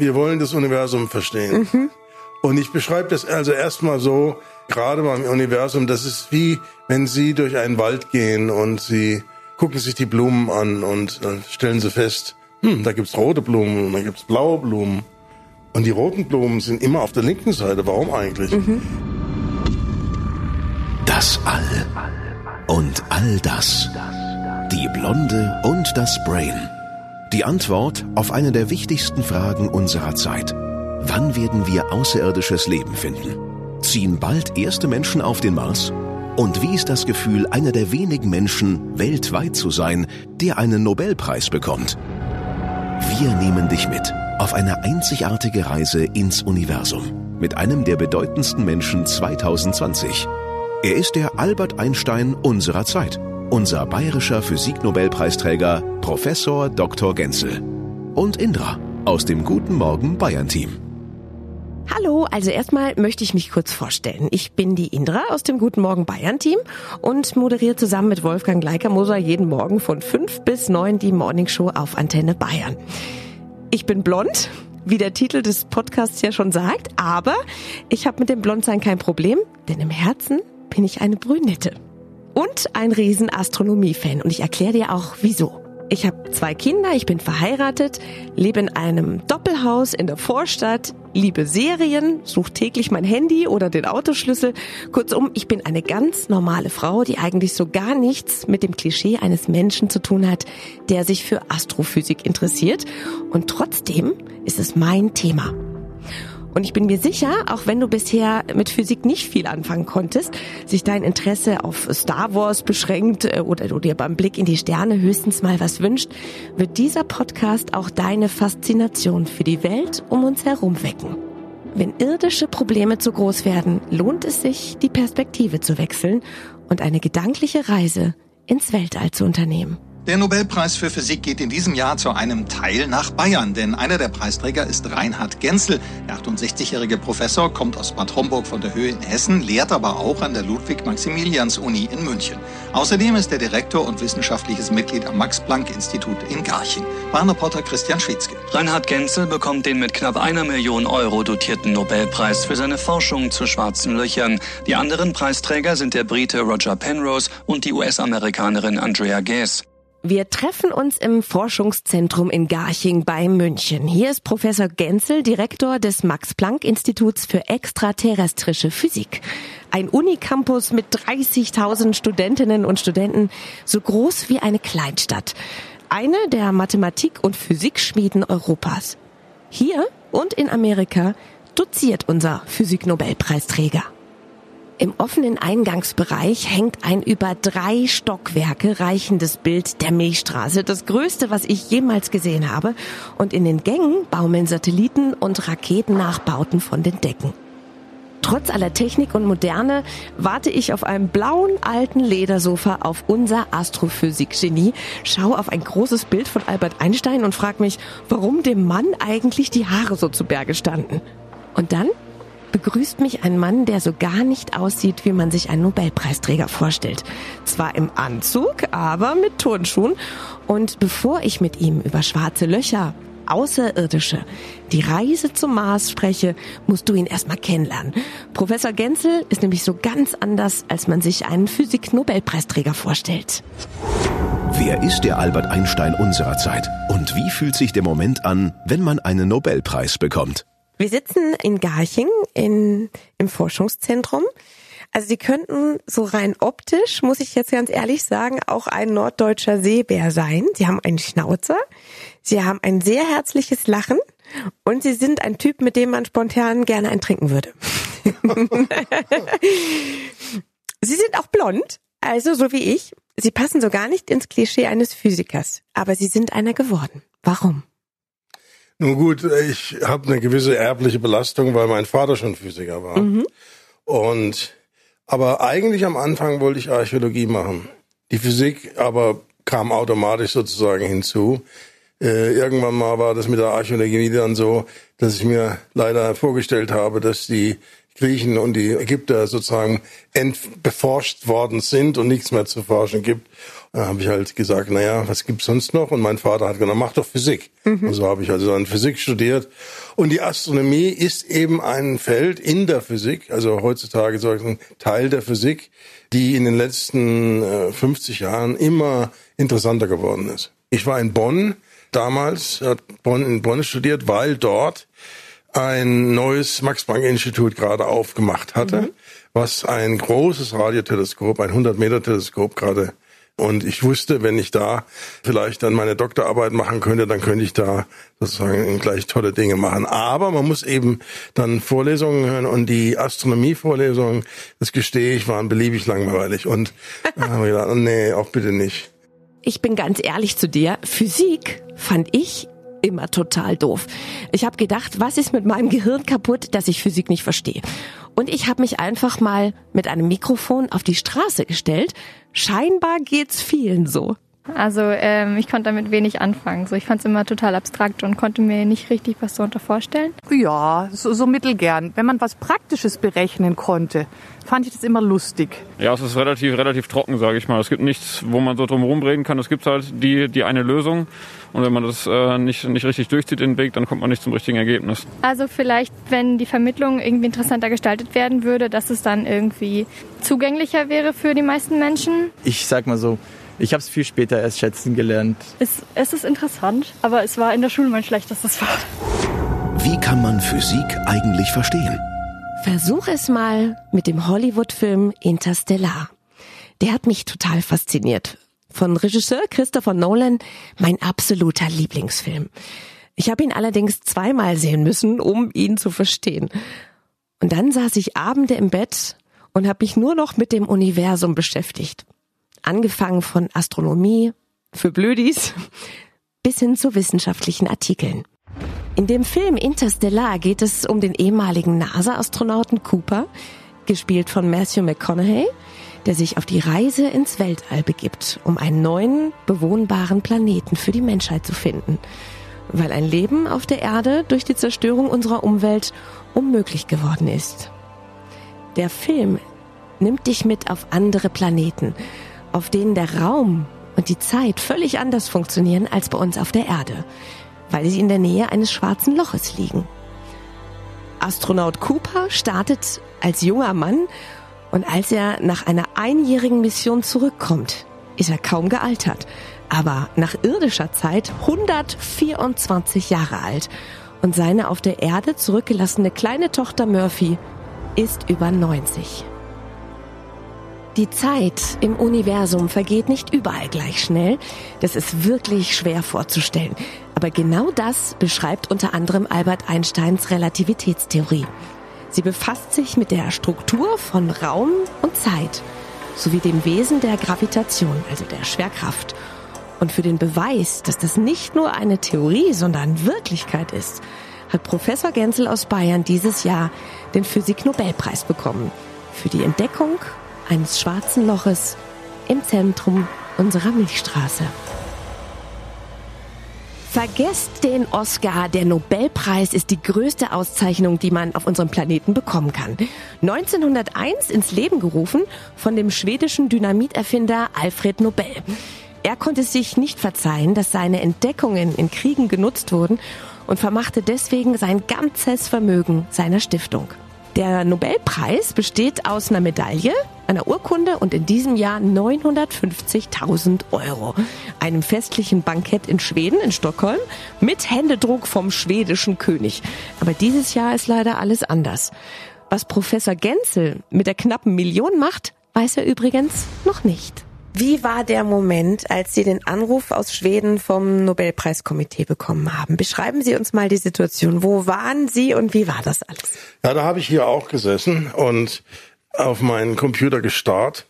Wir wollen das Universum verstehen. Mhm. Und ich beschreibe das also erstmal so, gerade beim Universum, das ist wie, wenn Sie durch einen Wald gehen und Sie gucken sich die Blumen an und dann stellen Sie fest, hm, da gibt's rote Blumen und da gibt's blaue Blumen. Und die roten Blumen sind immer auf der linken Seite. Warum eigentlich? Mhm. Das All und all das. Die Blonde und das Brain. Die Antwort auf eine der wichtigsten Fragen unserer Zeit. Wann werden wir außerirdisches Leben finden? Ziehen bald erste Menschen auf den Mars? Und wie ist das Gefühl, einer der wenigen Menschen weltweit zu sein, der einen Nobelpreis bekommt? Wir nehmen dich mit auf eine einzigartige Reise ins Universum mit einem der bedeutendsten Menschen 2020. Er ist der Albert Einstein unserer Zeit, unser bayerischer Physiknobelpreisträger Professor Dr. Genzel und Indra aus dem Guten Morgen Bayern Team. Hallo, also erstmal möchte ich mich kurz vorstellen. Ich bin die Indra aus dem Guten Morgen Bayern Team und moderiere zusammen mit Wolfgang Leikermoser jeden Morgen von fünf bis neun die Morning Show auf Antenne Bayern. Ich bin blond, wie der Titel des Podcasts ja schon sagt, aber ich habe mit dem Blondsein kein Problem, denn im Herzen bin ich eine Brünette. Und ein riesen Astronomie-Fan und ich erkläre dir auch wieso. Ich habe zwei Kinder, ich bin verheiratet, lebe in einem Doppelhaus in der Vorstadt, liebe Serien, suche täglich mein Handy oder den Autoschlüssel. Kurzum, ich bin eine ganz normale Frau, die eigentlich so gar nichts mit dem Klischee eines Menschen zu tun hat, der sich für Astrophysik interessiert. Und trotzdem ist es mein Thema. Und ich bin mir sicher, auch wenn du bisher mit Physik nicht viel anfangen konntest, sich dein Interesse auf Star Wars beschränkt äh, oder du dir beim Blick in die Sterne höchstens mal was wünscht, wird dieser Podcast auch deine Faszination für die Welt um uns herum wecken. Wenn irdische Probleme zu groß werden, lohnt es sich, die Perspektive zu wechseln und eine gedankliche Reise ins Weltall zu unternehmen. Der Nobelpreis für Physik geht in diesem Jahr zu einem Teil nach Bayern, denn einer der Preisträger ist Reinhard Genzel. Der 68-jährige Professor kommt aus Bad Homburg von der Höhe in Hessen, lehrt aber auch an der Ludwig-Maximilians-Uni in München. Außerdem ist er Direktor und wissenschaftliches Mitglied am Max-Planck-Institut in Garching. Bahnreporter Christian Schwitzke. Reinhard Genzel bekommt den mit knapp einer Million Euro dotierten Nobelpreis für seine Forschung zu schwarzen Löchern. Die anderen Preisträger sind der Brite Roger Penrose und die US-Amerikanerin Andrea Ghez. Wir treffen uns im Forschungszentrum in Garching bei München. Hier ist Professor Genzel, Direktor des Max-Planck-Instituts für extraterrestrische Physik. Ein Unicampus mit 30.000 Studentinnen und Studenten, so groß wie eine Kleinstadt. Eine der Mathematik- und Physikschmieden Europas. Hier und in Amerika doziert unser Physik-Nobelpreisträger. Im offenen Eingangsbereich hängt ein über drei Stockwerke reichendes Bild der Milchstraße, das größte, was ich jemals gesehen habe. Und in den Gängen baumeln Satelliten und Raketennachbauten von den Decken. Trotz aller Technik und Moderne warte ich auf einem blauen alten Ledersofa auf unser Astrophysik-Genie, schaue auf ein großes Bild von Albert Einstein und frage mich, warum dem Mann eigentlich die Haare so zu Berge standen. Und dann begrüßt mich ein Mann, der so gar nicht aussieht, wie man sich einen Nobelpreisträger vorstellt. Zwar im Anzug, aber mit Turnschuhen. Und bevor ich mit ihm über schwarze Löcher, Außerirdische, die Reise zum Mars spreche, musst du ihn erstmal kennenlernen. Professor Genzel ist nämlich so ganz anders, als man sich einen Physik-Nobelpreisträger vorstellt. Wer ist der Albert Einstein unserer Zeit? Und wie fühlt sich der Moment an, wenn man einen Nobelpreis bekommt? Wir sitzen in Garching in, im Forschungszentrum. Also Sie könnten so rein optisch, muss ich jetzt ganz ehrlich sagen, auch ein norddeutscher Seebär sein. Sie haben einen Schnauzer, Sie haben ein sehr herzliches Lachen und Sie sind ein Typ, mit dem man spontan gerne ein trinken würde. Sie sind auch blond, also so wie ich. Sie passen so gar nicht ins Klischee eines Physikers, aber Sie sind einer geworden. Warum? Nun gut, ich habe eine gewisse erbliche Belastung, weil mein Vater schon Physiker war. Mhm. Und aber eigentlich am Anfang wollte ich Archäologie machen. Die Physik aber kam automatisch sozusagen hinzu. Äh, irgendwann mal war das mit der Archäologie dann so, dass ich mir leider vorgestellt habe, dass die Griechen und die Ägypter sozusagen entbeforscht worden sind und nichts mehr zu forschen gibt. Da habe ich halt gesagt, naja, was gibt's sonst noch? Und mein Vater hat gesagt, mach doch Physik. Mhm. Und so habe ich also dann Physik studiert. Und die Astronomie ist eben ein Feld in der Physik, also heutzutage so ein Teil der Physik, die in den letzten äh, 50 Jahren immer interessanter geworden ist. Ich war in Bonn damals, hat Bonn in Bonn studiert, weil dort ein neues Max-Planck-Institut gerade aufgemacht hatte, mhm. was ein großes Radioteleskop, ein 100-Meter-Teleskop gerade und ich wusste, wenn ich da vielleicht dann meine Doktorarbeit machen könnte, dann könnte ich da sozusagen gleich tolle Dinge machen. Aber man muss eben dann Vorlesungen hören und die Astronomie-Vorlesungen, das gestehe ich, waren beliebig langweilig. Und da habe ich gedacht, nee, auch bitte nicht. Ich bin ganz ehrlich zu dir, Physik fand ich immer total doof. Ich habe gedacht, was ist mit meinem Gehirn kaputt, dass ich Physik nicht verstehe? Und ich habe mich einfach mal mit einem Mikrofon auf die Straße gestellt. Scheinbar geht's vielen so. Also ähm, ich konnte damit wenig anfangen. So, ich fand es immer total abstrakt und konnte mir nicht richtig was darunter vorstellen. Ja, so, so mittelgern. Wenn man was Praktisches berechnen konnte, fand ich das immer lustig. Ja, es ist relativ, relativ trocken, sage ich mal. Es gibt nichts, wo man so drum rumreden kann. Es gibt halt die, die eine Lösung. Und wenn man das äh, nicht, nicht richtig durchzieht, den Weg, dann kommt man nicht zum richtigen Ergebnis. Also vielleicht, wenn die Vermittlung irgendwie interessanter gestaltet werden würde, dass es dann irgendwie zugänglicher wäre für die meisten Menschen. Ich sag mal so, ich habe es viel später erst schätzen gelernt. Es, es ist interessant, aber es war in der Schule mein schlechtestes Fach. Wie kann man Physik eigentlich verstehen? Versuch es mal mit dem Hollywood-Film Interstellar. Der hat mich total fasziniert. Von Regisseur Christopher Nolan mein absoluter Lieblingsfilm. Ich habe ihn allerdings zweimal sehen müssen, um ihn zu verstehen. Und dann saß ich Abende im Bett und habe mich nur noch mit dem Universum beschäftigt angefangen von Astronomie für Blödis bis hin zu wissenschaftlichen Artikeln. In dem Film Interstellar geht es um den ehemaligen NASA-Astronauten Cooper, gespielt von Matthew McConaughey, der sich auf die Reise ins Weltall begibt, um einen neuen, bewohnbaren Planeten für die Menschheit zu finden, weil ein Leben auf der Erde durch die Zerstörung unserer Umwelt unmöglich geworden ist. Der Film nimmt dich mit auf andere Planeten auf denen der Raum und die Zeit völlig anders funktionieren als bei uns auf der Erde, weil sie in der Nähe eines schwarzen Loches liegen. Astronaut Cooper startet als junger Mann und als er nach einer einjährigen Mission zurückkommt, ist er kaum gealtert, aber nach irdischer Zeit 124 Jahre alt und seine auf der Erde zurückgelassene kleine Tochter Murphy ist über 90. Die Zeit im Universum vergeht nicht überall gleich schnell. Das ist wirklich schwer vorzustellen. Aber genau das beschreibt unter anderem Albert Einsteins Relativitätstheorie. Sie befasst sich mit der Struktur von Raum und Zeit sowie dem Wesen der Gravitation, also der Schwerkraft. Und für den Beweis, dass das nicht nur eine Theorie, sondern Wirklichkeit ist, hat Professor Genzel aus Bayern dieses Jahr den Physik-Nobelpreis bekommen. Für die Entdeckung eines schwarzen Loches im Zentrum unserer Milchstraße. Vergesst den Oscar. Der Nobelpreis ist die größte Auszeichnung, die man auf unserem Planeten bekommen kann. 1901 ins Leben gerufen von dem schwedischen Dynamiterfinder Alfred Nobel. Er konnte sich nicht verzeihen, dass seine Entdeckungen in Kriegen genutzt wurden und vermachte deswegen sein ganzes Vermögen seiner Stiftung. Der Nobelpreis besteht aus einer Medaille, einer Urkunde und in diesem Jahr 950.000 Euro. Einem festlichen Bankett in Schweden, in Stockholm, mit Händedruck vom schwedischen König. Aber dieses Jahr ist leider alles anders. Was Professor Genzel mit der knappen Million macht, weiß er übrigens noch nicht. Wie war der Moment, als Sie den Anruf aus Schweden vom Nobelpreiskomitee bekommen haben? Beschreiben Sie uns mal die Situation. Wo waren Sie und wie war das alles? Ja, da habe ich hier auch gesessen und auf meinen Computer gestarrt.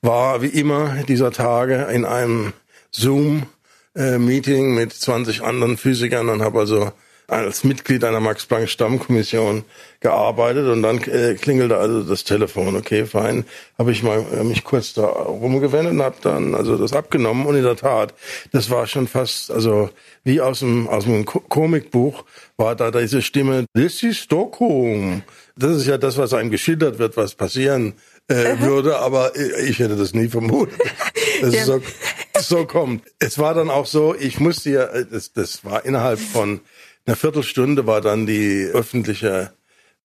War wie immer dieser Tage in einem Zoom-Meeting mit 20 anderen Physikern und habe also als Mitglied einer Max-Planck-Stammkommission gearbeitet und dann äh, klingelte also das Telefon. Okay, fein. Habe ich mal äh, mich kurz da rumgewendet und habe dann also das abgenommen und in der Tat, das war schon fast also wie aus dem aus dem Komikbuch war da diese Stimme. This is Stockholm. Das ist ja das, was einem geschildert wird, was passieren äh, würde, aber ich hätte das nie vermutet, dass ja. es so, so kommt. Es war dann auch so, ich musste ja, das, das war innerhalb von einer Viertelstunde war dann die öffentliche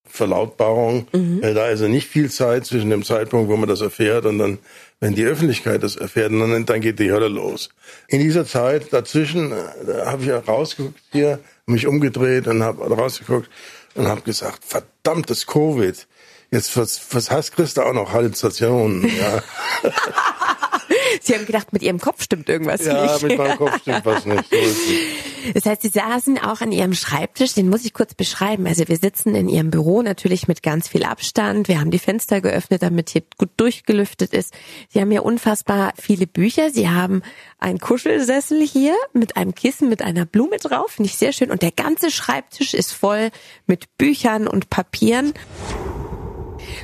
Verlautbarung. Mhm. Da ist also nicht viel Zeit zwischen dem Zeitpunkt, wo man das erfährt und dann, wenn die Öffentlichkeit das erfährt, dann, dann geht die Hölle los. In dieser Zeit dazwischen da habe ich ja rausgeguckt hier, mich umgedreht und habe rausgeguckt und habe gesagt, verdammtes Covid. Jetzt was, was heißt Christa auch noch Halluzinationen? Ja. Sie haben gedacht, mit Ihrem Kopf stimmt irgendwas ja, nicht. Ja, mit meinem Kopf stimmt was nicht. So das heißt, Sie saßen auch an Ihrem Schreibtisch, den muss ich kurz beschreiben. Also wir sitzen in Ihrem Büro natürlich mit ganz viel Abstand. Wir haben die Fenster geöffnet, damit hier gut durchgelüftet ist. Sie haben hier unfassbar viele Bücher. Sie haben einen Kuschelsessel hier mit einem Kissen mit einer Blume drauf. Nicht sehr schön. Und der ganze Schreibtisch ist voll mit Büchern und Papieren.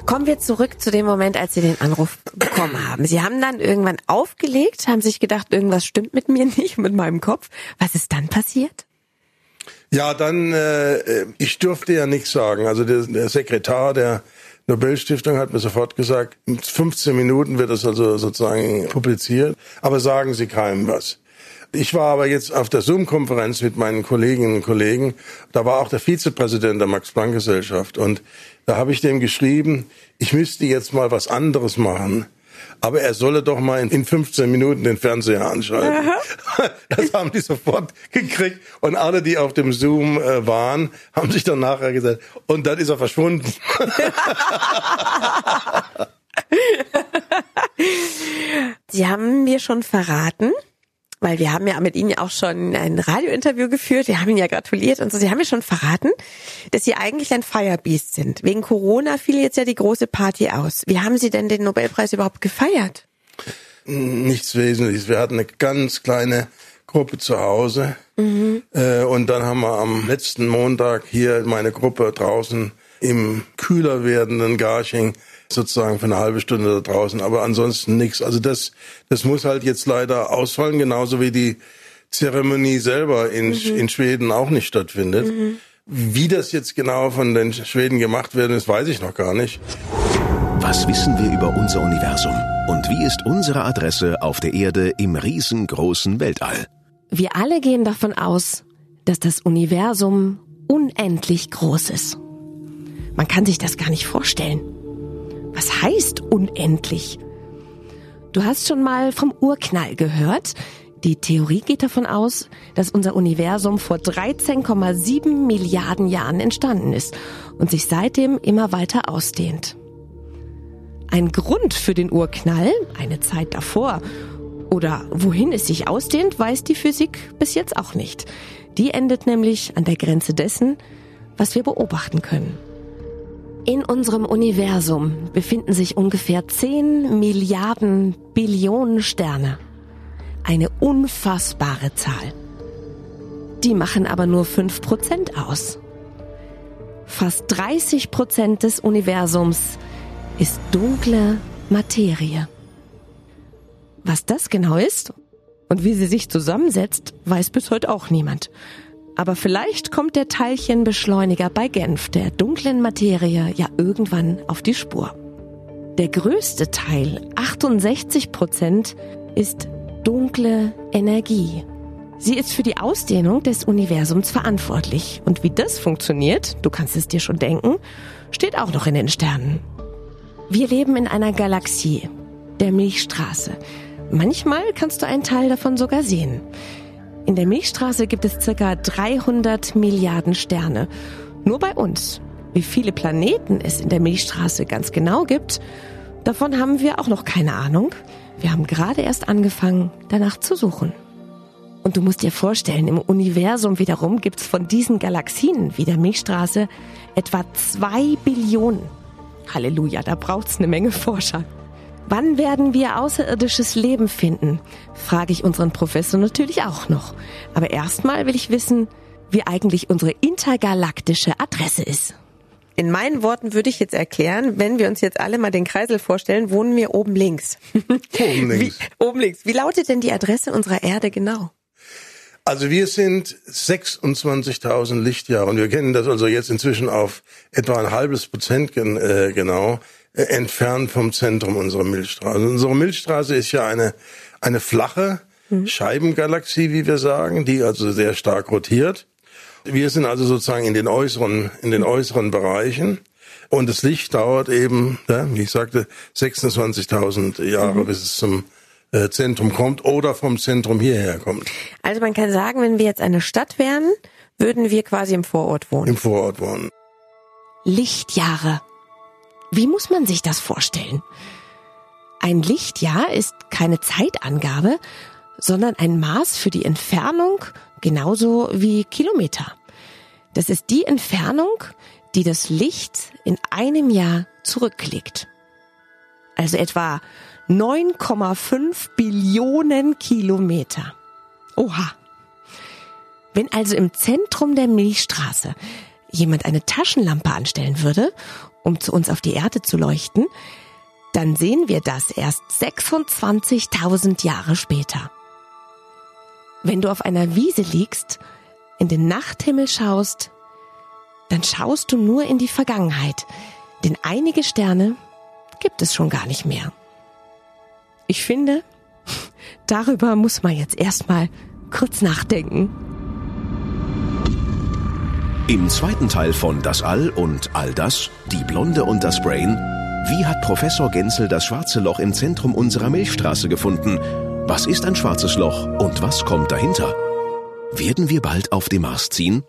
Kommen wir zurück zu dem Moment, als Sie den Anruf bekommen haben. Sie haben dann irgendwann aufgelegt, haben sich gedacht, irgendwas stimmt mit mir nicht, mit meinem Kopf. Was ist dann passiert? Ja, dann, äh, ich durfte ja nichts sagen. Also der, der Sekretar der Nobelstiftung hat mir sofort gesagt, in 15 Minuten wird es also sozusagen publiziert, aber sagen Sie keinem was. Ich war aber jetzt auf der Zoom-Konferenz mit meinen Kolleginnen und Kollegen. Da war auch der Vizepräsident der Max-Planck-Gesellschaft. Und da habe ich dem geschrieben, ich müsste jetzt mal was anderes machen. Aber er solle doch mal in 15 Minuten den Fernseher anschalten. Das haben die sofort gekriegt. Und alle, die auf dem Zoom äh, waren, haben sich dann nachher gesagt, und dann ist er verschwunden. Sie haben mir schon verraten, weil wir haben ja mit Ihnen auch schon ein Radiointerview geführt, wir haben Ihnen ja gratuliert und so. Sie haben mir schon verraten, dass Sie eigentlich ein Firebeast sind. Wegen Corona fiel jetzt ja die große Party aus. Wie haben Sie denn den Nobelpreis überhaupt gefeiert? Nichts Wesentliches. Wir hatten eine ganz kleine Gruppe zu Hause. Mhm. Und dann haben wir am letzten Montag hier meine Gruppe draußen im kühler werdenden Garching sozusagen für eine halbe Stunde da draußen, aber ansonsten nichts. Also das, das muss halt jetzt leider ausfallen, genauso wie die Zeremonie selber in, mhm. in Schweden auch nicht stattfindet. Mhm. Wie das jetzt genau von den Schweden gemacht werden ist, weiß ich noch gar nicht. Was wissen wir über unser Universum? Und wie ist unsere Adresse auf der Erde im riesengroßen Weltall? Wir alle gehen davon aus, dass das Universum unendlich groß ist. Man kann sich das gar nicht vorstellen. Was heißt unendlich? Du hast schon mal vom Urknall gehört. Die Theorie geht davon aus, dass unser Universum vor 13,7 Milliarden Jahren entstanden ist und sich seitdem immer weiter ausdehnt. Ein Grund für den Urknall, eine Zeit davor oder wohin es sich ausdehnt, weiß die Physik bis jetzt auch nicht. Die endet nämlich an der Grenze dessen, was wir beobachten können. In unserem Universum befinden sich ungefähr 10 Milliarden Billionen Sterne. Eine unfassbare Zahl. Die machen aber nur 5% aus. Fast 30% des Universums ist dunkle Materie. Was das genau ist und wie sie sich zusammensetzt, weiß bis heute auch niemand. Aber vielleicht kommt der Teilchenbeschleuniger bei Genf der dunklen Materie ja irgendwann auf die Spur. Der größte Teil, 68 Prozent, ist dunkle Energie. Sie ist für die Ausdehnung des Universums verantwortlich. Und wie das funktioniert, du kannst es dir schon denken, steht auch noch in den Sternen. Wir leben in einer Galaxie, der Milchstraße. Manchmal kannst du einen Teil davon sogar sehen. In der Milchstraße gibt es circa 300 Milliarden Sterne. Nur bei uns. Wie viele Planeten es in der Milchstraße ganz genau gibt, davon haben wir auch noch keine Ahnung. Wir haben gerade erst angefangen, danach zu suchen. Und du musst dir vorstellen, im Universum wiederum gibt es von diesen Galaxien wie der Milchstraße etwa zwei Billionen. Halleluja, da braucht's eine Menge Forscher. Wann werden wir außerirdisches Leben finden? Frage ich unseren Professor natürlich auch noch. Aber erstmal will ich wissen, wie eigentlich unsere intergalaktische Adresse ist. In meinen Worten würde ich jetzt erklären, wenn wir uns jetzt alle mal den Kreisel vorstellen, wohnen wir oben links. Oben links. Wie, oben links. Wie lautet denn die Adresse unserer Erde genau? Also wir sind 26.000 Lichtjahre und wir kennen das also jetzt inzwischen auf etwa ein halbes Prozent gen, äh, genau entfernt vom Zentrum unserer Milchstraße. Also unsere Milchstraße ist ja eine eine flache Scheibengalaxie, wie wir sagen, die also sehr stark rotiert. Wir sind also sozusagen in den äußeren, in den äußeren Bereichen. Und das Licht dauert eben, ja, wie ich sagte, 26.000 Jahre, bis es zum äh, Zentrum kommt oder vom Zentrum hierher kommt. Also man kann sagen, wenn wir jetzt eine Stadt wären, würden wir quasi im Vorort wohnen. Im Vorort wohnen. Lichtjahre. Wie muss man sich das vorstellen? Ein Lichtjahr ist keine Zeitangabe, sondern ein Maß für die Entfernung, genauso wie Kilometer. Das ist die Entfernung, die das Licht in einem Jahr zurücklegt. Also etwa 9,5 Billionen Kilometer. Oha. Wenn also im Zentrum der Milchstraße jemand eine Taschenlampe anstellen würde, um zu uns auf die Erde zu leuchten, dann sehen wir das erst 26.000 Jahre später. Wenn du auf einer Wiese liegst, in den Nachthimmel schaust, dann schaust du nur in die Vergangenheit, denn einige Sterne gibt es schon gar nicht mehr. Ich finde, darüber muss man jetzt erstmal kurz nachdenken. Im zweiten Teil von Das All und All das, die Blonde und das Brain, wie hat Professor Genzel das schwarze Loch im Zentrum unserer Milchstraße gefunden? Was ist ein schwarzes Loch und was kommt dahinter? Werden wir bald auf dem Mars ziehen?